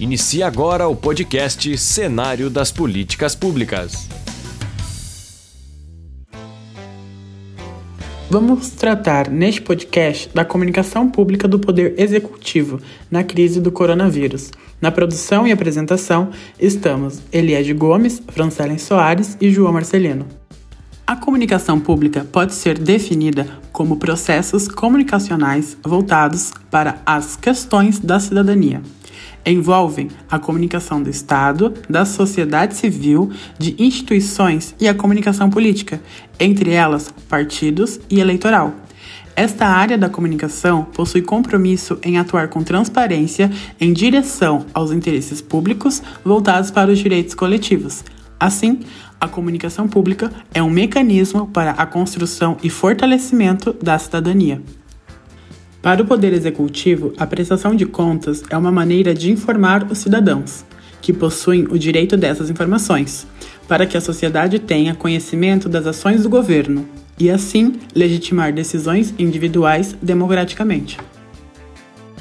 Inicia agora o podcast Cenário das Políticas Públicas. Vamos tratar neste podcast da comunicação pública do Poder Executivo na crise do coronavírus. Na produção e apresentação estamos Eliade Gomes, Francelen Soares e João Marcelino. A comunicação pública pode ser definida como processos comunicacionais voltados para as questões da cidadania envolvem a comunicação do Estado, da sociedade civil, de instituições e a comunicação política, entre elas partidos e eleitoral. Esta área da comunicação possui compromisso em atuar com transparência em direção aos interesses públicos voltados para os direitos coletivos. Assim, a comunicação pública é um mecanismo para a construção e fortalecimento da cidadania. Para o Poder Executivo, a prestação de contas é uma maneira de informar os cidadãos, que possuem o direito dessas informações, para que a sociedade tenha conhecimento das ações do governo e, assim, legitimar decisões individuais democraticamente.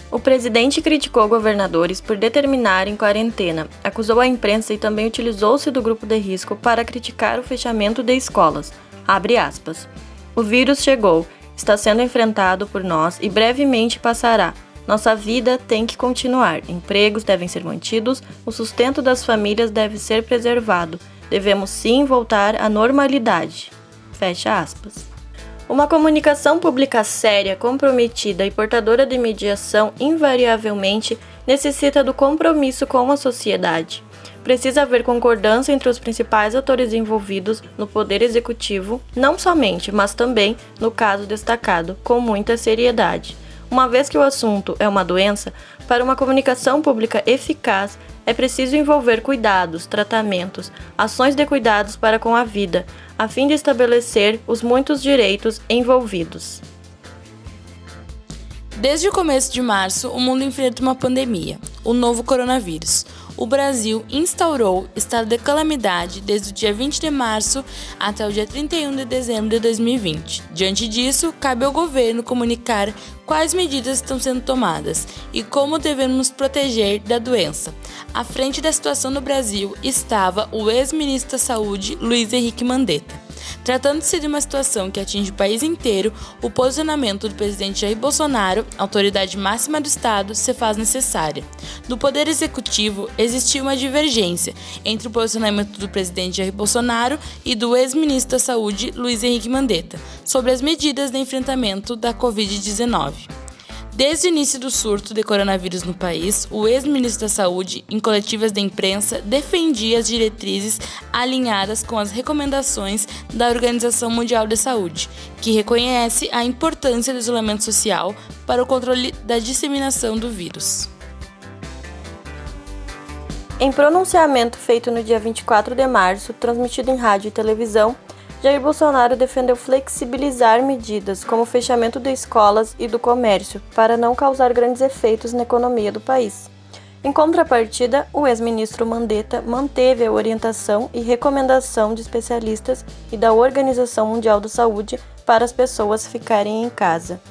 O presidente criticou governadores por determinarem quarentena, acusou a imprensa e também utilizou-se do grupo de risco para criticar o fechamento de escolas. Abre aspas. O vírus chegou está sendo enfrentado por nós e brevemente passará. Nossa vida tem que continuar, empregos devem ser mantidos, o sustento das famílias deve ser preservado. Devemos sim voltar à normalidade. Fecha aspas. Uma comunicação pública séria, comprometida e portadora de mediação invariavelmente necessita do compromisso com a sociedade. Precisa haver concordância entre os principais atores envolvidos no poder executivo, não somente, mas também, no caso destacado, com muita seriedade. Uma vez que o assunto é uma doença, para uma comunicação pública eficaz, é preciso envolver cuidados, tratamentos, ações de cuidados para com a vida, a fim de estabelecer os muitos direitos envolvidos. Desde o começo de março, o mundo enfrenta uma pandemia, o novo coronavírus o Brasil instaurou estado de calamidade desde o dia 20 de março até o dia 31 de dezembro de 2020. Diante disso, cabe ao governo comunicar quais medidas estão sendo tomadas e como devemos proteger da doença. À frente da situação no Brasil estava o ex-ministro da Saúde, Luiz Henrique Mandetta. Tratando-se de uma situação que atinge o país inteiro, o posicionamento do presidente Jair Bolsonaro, autoridade máxima do Estado, se faz necessária. No Poder Executivo, existiu uma divergência entre o posicionamento do presidente Jair Bolsonaro e do ex-ministro da Saúde, Luiz Henrique Mandetta, sobre as medidas de enfrentamento da Covid-19. Desde o início do surto de coronavírus no país, o ex-ministro da Saúde, em coletivas de imprensa, defendia as diretrizes alinhadas com as recomendações da Organização Mundial de Saúde, que reconhece a importância do isolamento social para o controle da disseminação do vírus. Em pronunciamento feito no dia 24 de março, transmitido em rádio e televisão, Jair Bolsonaro defendeu flexibilizar medidas como o fechamento de escolas e do comércio para não causar grandes efeitos na economia do país. Em contrapartida, o ex-ministro Mandetta manteve a orientação e recomendação de especialistas e da Organização Mundial da Saúde para as pessoas ficarem em casa.